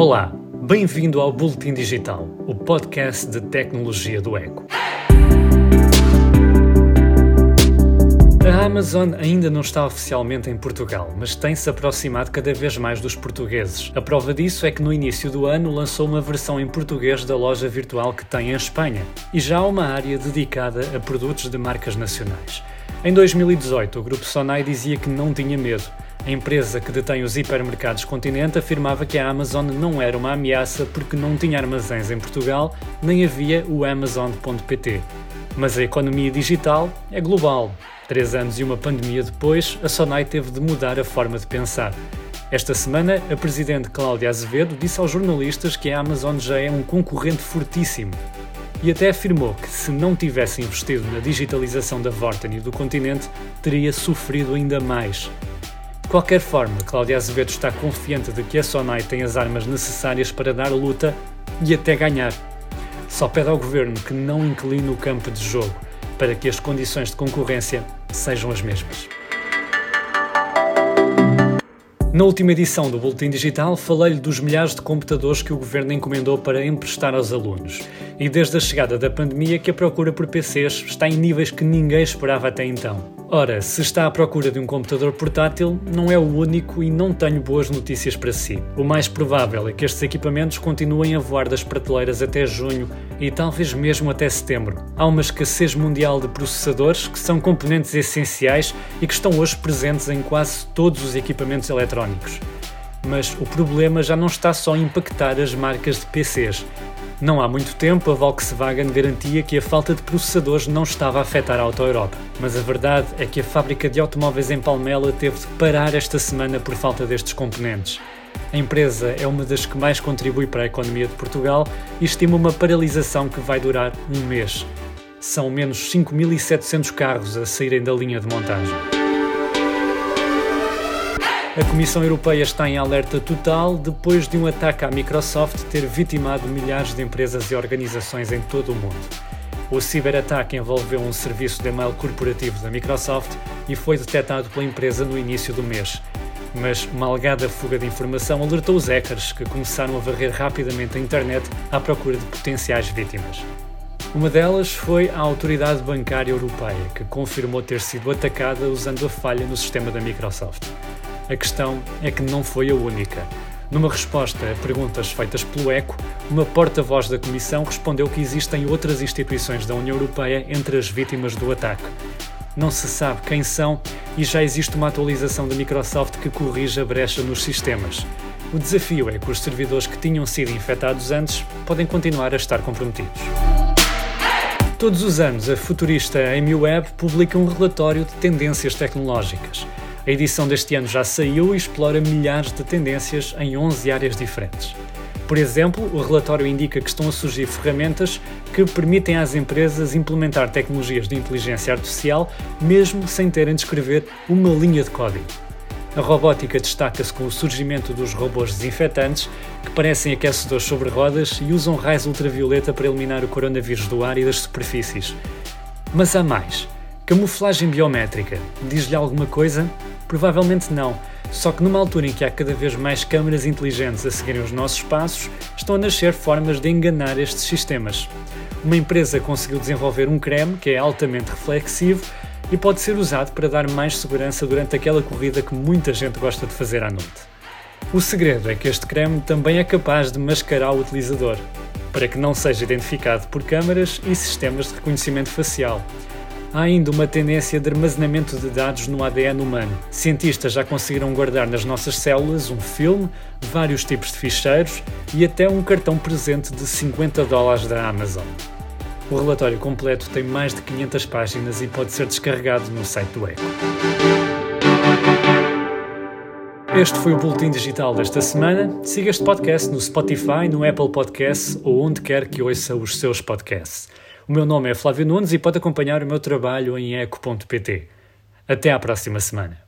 Olá, bem-vindo ao Boletim Digital, o podcast de tecnologia do Eco. A Amazon ainda não está oficialmente em Portugal, mas tem-se aproximado cada vez mais dos portugueses. A prova disso é que no início do ano lançou uma versão em português da loja virtual que tem em Espanha e já há uma área dedicada a produtos de marcas nacionais. Em 2018, o grupo Sonai dizia que não tinha medo. A empresa que detém os hipermercados Continente afirmava que a Amazon não era uma ameaça porque não tinha armazéns em Portugal, nem havia o Amazon.pt. Mas a economia digital é global. Três anos e uma pandemia depois, a Sonai teve de mudar a forma de pensar. Esta semana, a presidente Cláudia Azevedo disse aos jornalistas que a Amazon já é um concorrente fortíssimo e até afirmou que se não tivesse investido na digitalização da Vorten e do continente, teria sofrido ainda mais. Qualquer forma, Cláudia Azevedo está confiante de que a Sonai tem as armas necessárias para dar luta e até ganhar. Só pede ao governo que não incline o campo de jogo para que as condições de concorrência sejam as mesmas. Na última edição do Boletim Digital, falei-lhe dos milhares de computadores que o governo encomendou para emprestar aos alunos. E desde a chegada da pandemia que a procura por PCs está em níveis que ninguém esperava até então. Ora, se está à procura de um computador portátil, não é o único e não tenho boas notícias para si. O mais provável é que estes equipamentos continuem a voar das prateleiras até junho e talvez mesmo até setembro. Há uma escassez mundial de processadores que são componentes essenciais e que estão hoje presentes em quase todos os equipamentos eletrónicos. Mas o problema já não está só a impactar as marcas de PCs. Não há muito tempo, a Volkswagen garantia que a falta de processadores não estava a afetar a Auto Europa. Mas a verdade é que a fábrica de automóveis em Palmela teve de parar esta semana por falta destes componentes. A empresa é uma das que mais contribui para a economia de Portugal e estima uma paralisação que vai durar um mês. São menos 5.700 carros a saírem da linha de montagem. A Comissão Europeia está em alerta total depois de um ataque à Microsoft ter vitimado milhares de empresas e organizações em todo o mundo. O ciberataque envolveu um serviço de e-mail corporativo da Microsoft e foi detectado pela empresa no início do mês. Mas uma alegada fuga de informação alertou os hackers, que começaram a varrer rapidamente a internet à procura de potenciais vítimas. Uma delas foi a Autoridade Bancária Europeia, que confirmou ter sido atacada usando a falha no sistema da Microsoft. A questão é que não foi a única. Numa resposta a perguntas feitas pelo ECO, uma porta-voz da Comissão respondeu que existem outras instituições da União Europeia entre as vítimas do ataque. Não se sabe quem são e já existe uma atualização da Microsoft que corrige a brecha nos sistemas. O desafio é que os servidores que tinham sido infectados antes podem continuar a estar comprometidos. Todos os anos, a futurista Amy Webb publica um relatório de tendências tecnológicas. A edição deste ano já saiu e explora milhares de tendências em 11 áreas diferentes. Por exemplo, o relatório indica que estão a surgir ferramentas que permitem às empresas implementar tecnologias de inteligência artificial mesmo sem terem de escrever uma linha de código. A robótica destaca-se com o surgimento dos robôs desinfetantes, que parecem aquecedores sobre rodas e usam raios ultravioleta para eliminar o coronavírus do ar e das superfícies. Mas há mais. Camuflagem biométrica. Diz-lhe alguma coisa? Provavelmente não. Só que numa altura em que há cada vez mais câmaras inteligentes a seguirem os nossos passos, estão a nascer formas de enganar estes sistemas. Uma empresa conseguiu desenvolver um creme que é altamente reflexivo e pode ser usado para dar mais segurança durante aquela corrida que muita gente gosta de fazer à noite. O segredo é que este creme também é capaz de mascarar o utilizador, para que não seja identificado por câmaras e sistemas de reconhecimento facial há ainda uma tendência de armazenamento de dados no ADN humano. Cientistas já conseguiram guardar nas nossas células um filme, vários tipos de ficheiros e até um cartão presente de 50 dólares da Amazon. O relatório completo tem mais de 500 páginas e pode ser descarregado no site do ECO. Este foi o Boletim Digital desta semana. Siga este podcast no Spotify, no Apple Podcasts ou onde quer que ouça os seus podcasts. O meu nome é Flávio Nunes e pode acompanhar o meu trabalho em eco.pt. Até à próxima semana.